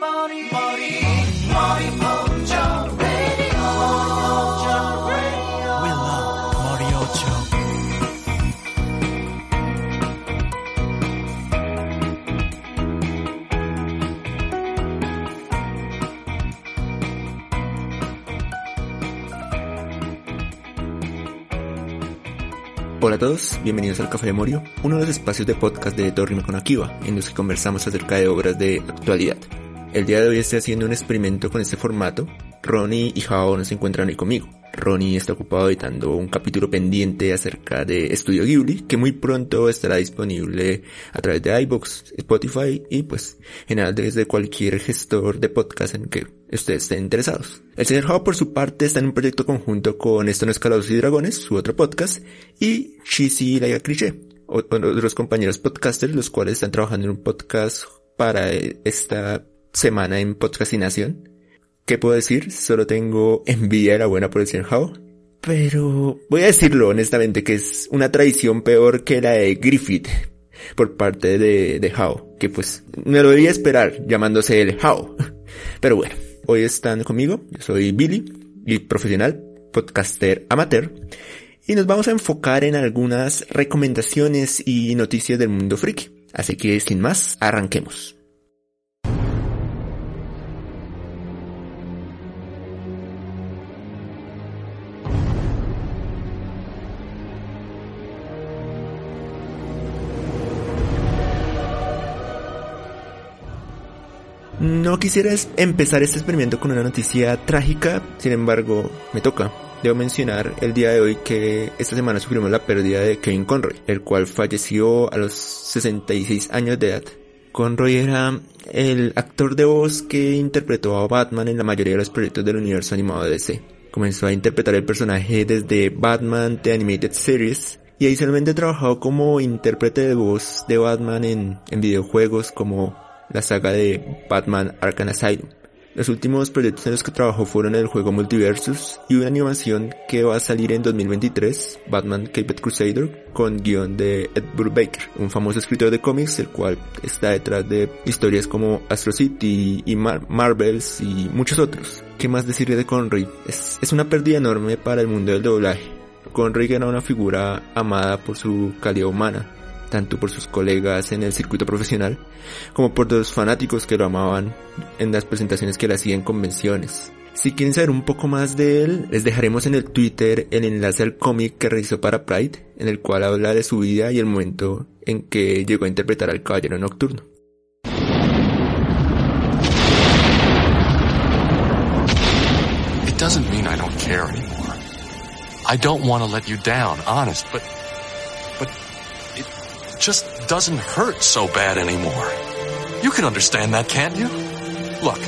We love Moriocho. Hola a todos, bienvenidos al Café de Morio, uno de los espacios de podcast de Dorime con Akiva, en los que conversamos acerca de obras de actualidad. El día de hoy estoy haciendo un experimento con este formato. Ronnie y Jao no se encuentran hoy conmigo. Ronnie está ocupado editando un capítulo pendiente acerca de Studio Ghibli, que muy pronto estará disponible a través de iBox, Spotify y pues en general desde cualquier gestor de podcast en que ustedes estén interesados. El señor Jao por su parte está en un proyecto conjunto con Esto no y Dragones, su otro podcast, y Cheesy Laia Cliché, otros compañeros podcasters, los cuales están trabajando en un podcast para esta semana en podcastinación. ¿Qué puedo decir? Solo tengo envidia de la buena por el señor Howe. Pero voy a decirlo honestamente que es una tradición peor que la de Griffith por parte de, de Howe, que pues me lo debía esperar llamándose el Howe. Pero bueno, hoy están conmigo, yo soy Billy, y profesional, podcaster amateur, y nos vamos a enfocar en algunas recomendaciones y noticias del mundo friki. Así que sin más, arranquemos. No quisiera empezar este experimento con una noticia trágica, sin embargo, me toca. Debo mencionar el día de hoy que esta semana sufrimos la pérdida de Kevin Conroy, el cual falleció a los 66 años de edad. Conroy era el actor de voz que interpretó a Batman en la mayoría de los proyectos del universo animado DC. Comenzó a interpretar el personaje desde Batman The Animated Series y adicionalmente trabajó como intérprete de voz de Batman en videojuegos como la saga de Batman Arkham Asylum. Los últimos proyectos en los que trabajó fueron el juego Multiversus y una animación que va a salir en 2023, Batman Caped Crusader, con guion de Ed Brubaker, un famoso escritor de cómics, el cual está detrás de historias como Astro City y Mar- Marvels y muchos otros. ¿Qué más decirle de Conroy? Es, una pérdida enorme para el mundo del doblaje. Conroy era una figura amada por su calidad humana, tanto por sus colegas en el circuito profesional, como por los fanáticos que lo amaban en las presentaciones que le hacía en convenciones. Si quieren saber un poco más de él, les dejaremos en el Twitter el enlace al cómic que realizó para Pride, en el cual habla de su vida y el momento en que llegó a interpretar al Caballero Nocturno. It doesn't mean I don't care anymore. I don't want to let you down, honest, but, just doesn't hurt so bad anymore. You can understand that, can't you? Look,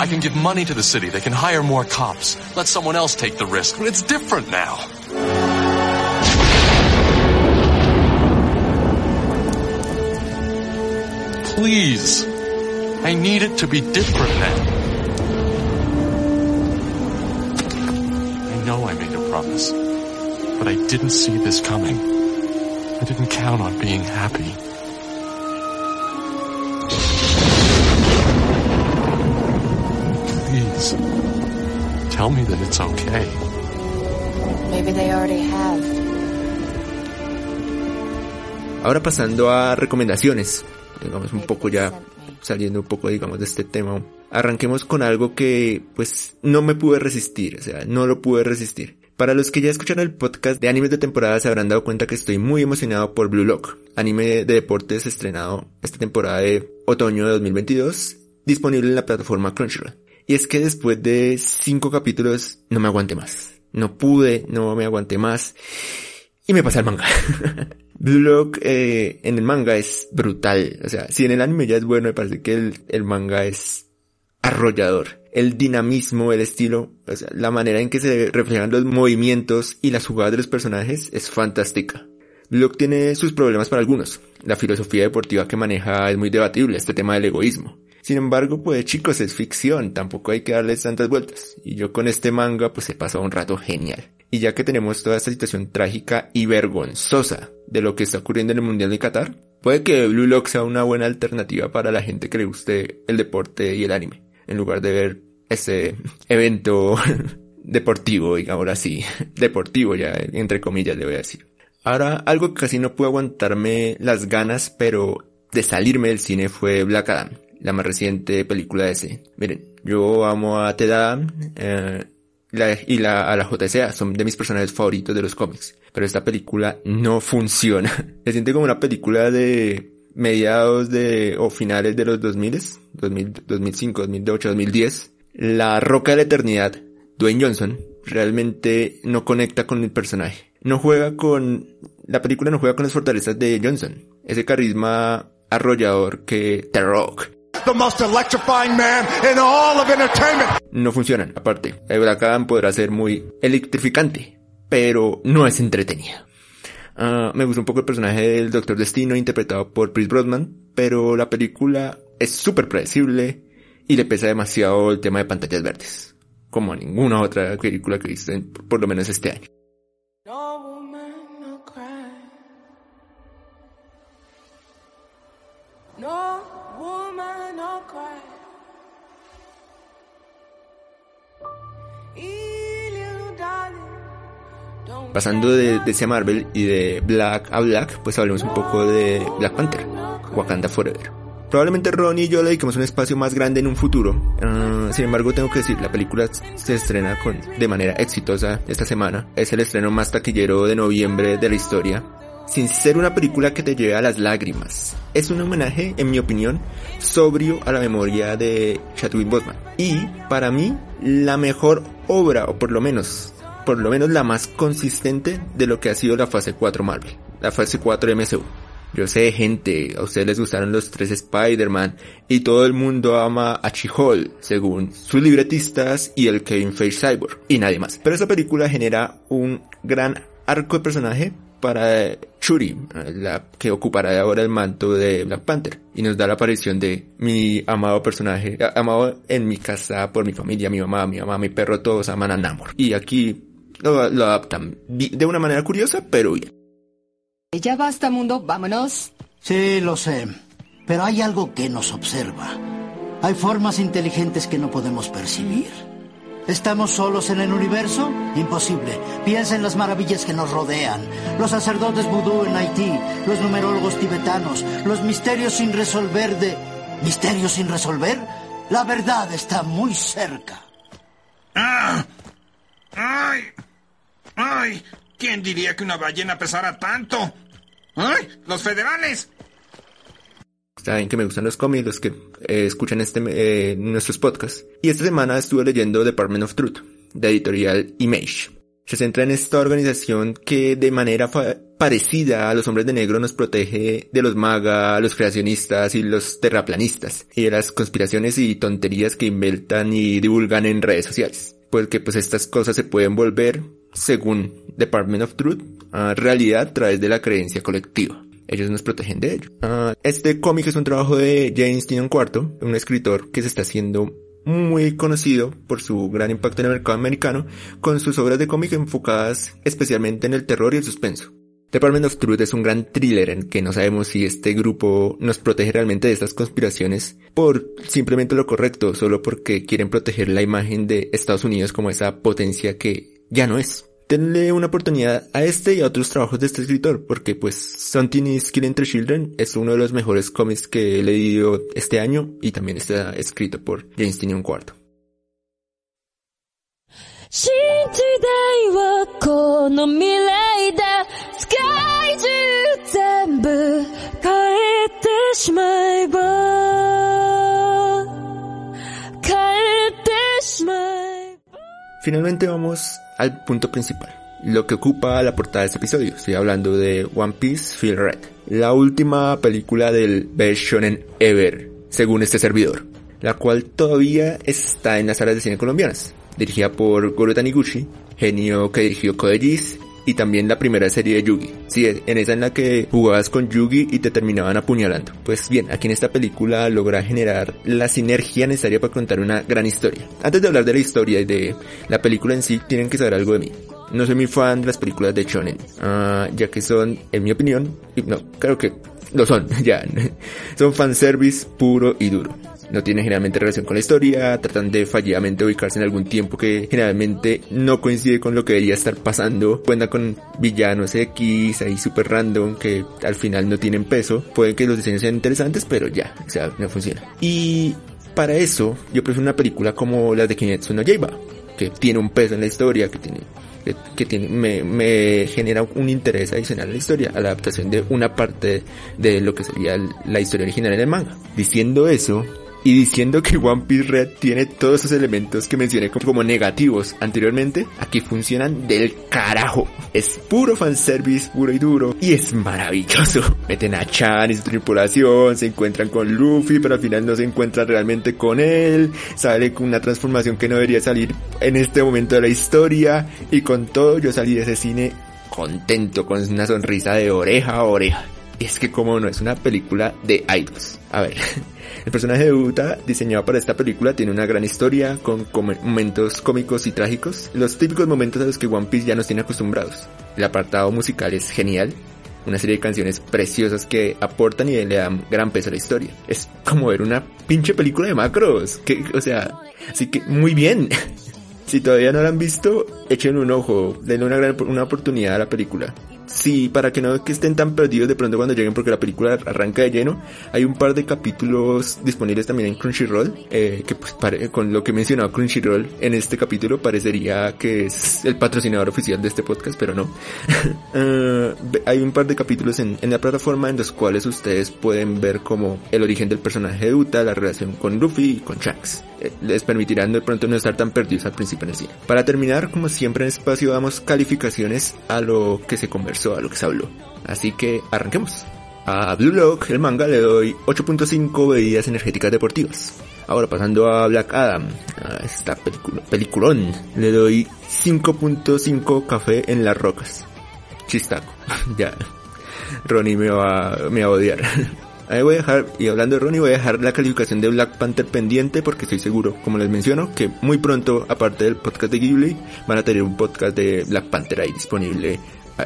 I can give money to the city. They can hire more cops. Let someone else take the risk, but it's different now. Please. I need it to be different now. I know I made a promise, but I didn't see this coming. I didn't count on being happy. Please, tell me that it's okay. Maybe they already have. Ahora pasando a recomendaciones, digamos un poco ya saliendo un poco digamos de este tema, arranquemos con algo que pues no me pude resistir, o sea, no lo pude resistir. Para los que ya escucharon el podcast de animes de temporada se habrán dado cuenta que estoy muy emocionado por Blue Lock, anime de deportes estrenado esta temporada de otoño de 2022, disponible en la plataforma Crunchyroll. Y es que después de cinco capítulos no me aguanté más. No pude, no me aguanté más. y me pasa el manga. Blue Lock eh, en el manga es brutal. O sea, si en el anime ya es bueno, me parece que el, el manga es arrollador. El dinamismo, el estilo, la manera en que se reflejan los movimientos y las jugadas de los personajes es fantástica. Blue Lock tiene sus problemas para algunos. La filosofía deportiva que maneja es muy debatible, este tema del egoísmo. Sin embargo, pues chicos, es ficción, tampoco hay que darles tantas vueltas. Y yo con este manga pues he pasado un rato genial. Y ya que tenemos toda esta situación trágica y vergonzosa de lo que está ocurriendo en el Mundial de Qatar, puede que Blue Lock sea una buena alternativa para la gente que le guste el deporte y el anime, en lugar de ver ese evento deportivo, digamos así, deportivo ya, entre comillas le voy a decir. Ahora, algo que casi no puedo aguantarme las ganas, pero de salirme del cine fue Black Adam, la más reciente película de ese. Miren, yo amo a Ted Adam, eh, la, y la, a la JSA son de mis personajes favoritos de los cómics. Pero esta película no funciona. Se siente como una película de mediados de, o finales de los 2000, 2000 2005, 2008, 2010. La Roca de la Eternidad, Dwayne Johnson, realmente no conecta con el personaje. No juega con, la película no juega con las fortalezas de Johnson. Ese carisma arrollador que The Rock the most electrifying man in all of entertainment. No funcionan, aparte. El Adam podrá ser muy electrificante, pero no es entretenido. Uh, me gusta un poco el personaje del Doctor Destino interpretado por Chris Brosnan, pero la película es súper predecible y le pesa demasiado el tema de pantallas verdes, como ninguna otra película que he por lo menos este año. Pasando de DC Marvel y de Black a Black, pues hablemos un poco de Black Panther, Wakanda Forever. Probablemente Ron y yo le dediquemos un espacio más grande en un futuro. Uh, sin embargo, tengo que decir, la película se estrena con, de manera exitosa esta semana. Es el estreno más taquillero de noviembre de la historia sin ser una película que te lleve a las lágrimas. Es un homenaje, en mi opinión, sobrio a la memoria de Chadwick Boseman. Y, para mí, la mejor obra, o por lo menos, por lo menos la más consistente de lo que ha sido la fase 4 Marvel, la fase 4 MCU. Yo sé, gente, a ustedes les gustaron los tres Spider-Man y todo el mundo ama a Chihol, según sus libretistas y el Kevin Feige Cyborg, y nadie más. Pero esta película genera un gran arco de personaje para Shuri, la que ocupará ahora el manto de Black Panther, y nos da la aparición de mi amado personaje, amado en mi casa por mi familia, mi mamá, mi mamá, mi perro, todos aman a Namor. Y aquí lo, lo adaptan de una manera curiosa, pero bien. Ya basta, mundo, vámonos. Sí, lo sé, pero hay algo que nos observa. Hay formas inteligentes que no podemos percibir. ¿Estamos solos en el universo? Imposible. Piensa en las maravillas que nos rodean. Los sacerdotes vudú en Haití, los numerólogos tibetanos, los misterios sin resolver de... ¿Misterios sin resolver? La verdad está muy cerca. ¡Ah! ¡Ay! ¡Ay! ¿Quién diría que una ballena pesara tanto? ¡Ay! ¡Los federales! saben que me gustan los cómics, los que eh, escuchan este, eh, nuestros podcasts. Y esta semana estuve leyendo Department of Truth, de editorial Image. Se centra en esta organización que de manera parecida a los hombres de negro nos protege de los magas, los creacionistas y los terraplanistas y de las conspiraciones y tonterías que inventan y divulgan en redes sociales. Porque pues estas cosas se pueden volver, según Department of Truth, realidad a través de la creencia colectiva ellos nos protegen de ello. Ah, este cómic es un trabajo de James Tynion IV, un escritor que se está haciendo muy conocido por su gran impacto en el mercado americano, con sus obras de cómic enfocadas especialmente en el terror y el suspenso. Department of Truth es un gran thriller en que no sabemos si este grupo nos protege realmente de estas conspiraciones por simplemente lo correcto, solo porque quieren proteger la imagen de Estados Unidos como esa potencia que ya no es denle una oportunidad a este y a otros trabajos de este escritor, porque pues Something is Killing the Children es uno de los mejores cómics que he leído este año y también está escrito por James Tynion IV. Finalmente vamos al punto principal. lo que ocupa la portada de este episodio. Estoy hablando de One Piece Feel Red, la última película del Best Shonen Ever, según este servidor, la cual todavía está en las salas de cine colombianas, dirigida por Goro Taniguchi, genio que dirigió Code y también la primera serie de Yugi. Sí, en esa en la que jugabas con Yugi y te terminaban apuñalando. Pues bien, aquí en esta película logra generar la sinergia necesaria para contar una gran historia. Antes de hablar de la historia y de la película en sí, tienen que saber algo de mí. No soy muy fan de las películas de shonen, uh, ya que son, en mi opinión, no, creo que lo son, ya, son fanservice puro y duro no tienen generalmente relación con la historia, tratan de fallidamente ubicarse en algún tiempo que generalmente no coincide con lo que debería estar pasando, cuenta con villanos X ahí super random que al final no tienen peso, pueden que los diseños sean interesantes, pero ya, o sea, no funciona. Y para eso, yo prefiero una película como la de Kimetsu no que tiene un peso en la historia, que tiene que, tiene, me, me, genera un interés adicional en la historia, a la adaptación de una parte de lo que sería la historia original en manga. Diciendo eso, y diciendo que One Piece Red tiene todos esos elementos que mencioné como negativos anteriormente, aquí funcionan del carajo. Es puro fanservice, puro y duro, y es maravilloso. Meten a Chan y su tripulación, se encuentran con Luffy, pero al final no se encuentran realmente con él, sale con una transformación que no debería salir en este momento de la historia, y con todo yo salí de ese cine contento, con una sonrisa de oreja a oreja. Es que como no es una película de idols. A ver, el personaje de Uta, diseñado para esta película, tiene una gran historia con momentos cómicos y trágicos, los típicos momentos a los que One Piece ya nos tiene acostumbrados. El apartado musical es genial, una serie de canciones preciosas que aportan y le dan gran peso a la historia. Es como ver una pinche película de macros, que, o sea, así que muy bien. Si todavía no la han visto, echen un ojo, denle una gran una oportunidad a la película sí, para que no que estén tan perdidos de pronto cuando lleguen porque la película arranca de lleno, hay un par de capítulos disponibles también en Crunchyroll, eh, que pues con lo que mencionaba Crunchyroll en este capítulo parecería que es el patrocinador oficial de este podcast, pero no. uh, hay un par de capítulos en, en, la plataforma en los cuales ustedes pueden ver como el origen del personaje de Uta, la relación con Luffy y con Shanks. Eh, les permitirán de pronto no estar tan perdidos al principio en el cine. Para terminar, como siempre en espacio damos calificaciones a lo que se conversó a lo que se habló. Así que arranquemos. A Blue Lock, el manga, le doy 8.5 bebidas energéticas deportivas. Ahora pasando a Black Adam, a esta película, peliculón, le doy 5.5 café en las rocas. Chistaco, ya. Ronnie me va, me va a odiar. Ahí voy a dejar, y hablando de Ronnie, voy a dejar la calificación de Black Panther pendiente porque estoy seguro, como les menciono, que muy pronto, aparte del podcast de Ghibli, van a tener un podcast de Black Panther ahí disponible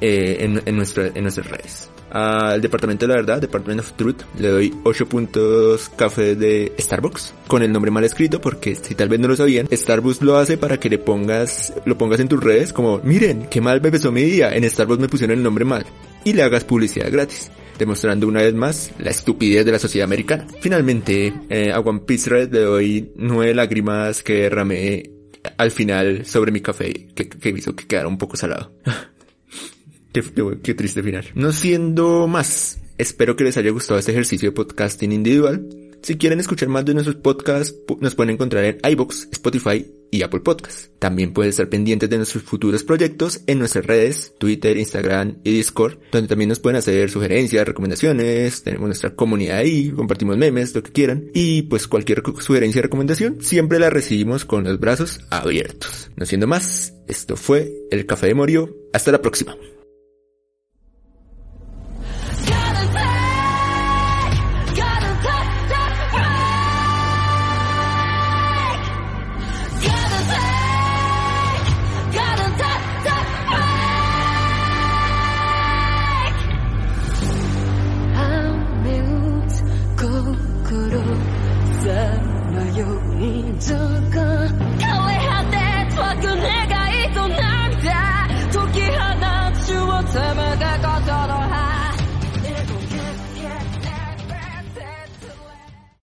eh, en, en, nuestra, en nuestras redes. Al Departamento de la Verdad, Department of Truth, le doy 8 puntos café de Starbucks con el nombre mal escrito porque si tal vez no lo sabían, Starbucks lo hace para que le pongas, lo pongas en tus redes como, miren, qué mal empezó mi día, en Starbucks me pusieron el nombre mal y le hagas publicidad gratis demostrando una vez más la estupidez de la sociedad americana. Finalmente, eh, a One Piece Red le doy nueve lágrimas que derramé al final sobre mi café, que, que hizo que quedara un poco salado. Qué, triste final. No siendo más, espero que les haya gustado este ejercicio de podcasting individual. Si quieren escuchar más de nuestros podcasts, nos pueden encontrar en iBox, Spotify y Apple Podcasts. También pueden estar pendientes de nuestros futuros proyectos en nuestras redes, Twitter, Instagram y Discord, donde también nos pueden hacer sugerencias, recomendaciones, tenemos nuestra comunidad ahí, compartimos memes, lo que quieran. Y pues cualquier sugerencia o recomendación siempre la recibimos con los brazos abiertos. No siendo más, esto fue el Café de Morio. Hasta la próxima.